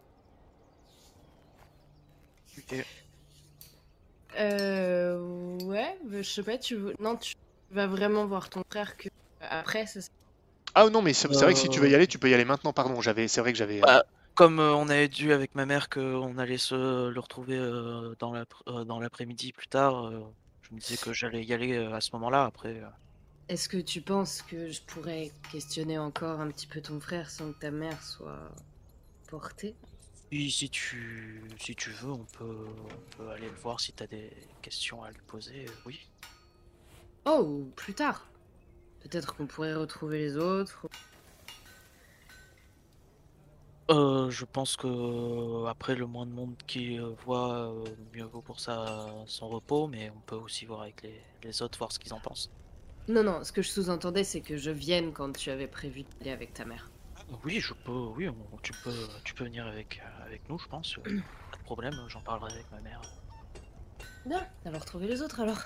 Euh. Ouais, je sais pas, tu veux. Non, tu vas vraiment voir ton frère que. Après, c'est ça. Ah non, mais c'est vrai que si tu veux y Euh. aller, tu peux y aller maintenant. Pardon, j'avais, c'est vrai que j'avais. euh, Bah, Comme euh, on avait dû avec ma mère qu'on allait se le retrouver euh, dans l'apr- euh, dans l'après-midi plus tard, euh, je me disais que j'allais y aller euh, à ce moment-là. Après, euh, Est-ce que tu penses que je pourrais questionner encore un petit peu ton frère sans que ta mère soit portée? Si, si tu si tu veux, on peut on peut aller le voir si t'as des questions à lui poser. euh, oui. Oh, plus tard. Peut-être qu'on pourrait retrouver les autres. Euh, je pense que après le moins de monde qui euh, voit, euh, mieux vaut pour sa son repos, mais on peut aussi voir avec les, les autres voir ce qu'ils en pensent. Non, non, ce que je sous-entendais, c'est que je vienne quand tu avais prévu d'aller avec ta mère. Oui, je peux, oui, on- tu peux tu peux venir avec avec nous, je pense. Pas de problème, j'en parlerai avec ma mère. Bien, alors trouver les autres alors.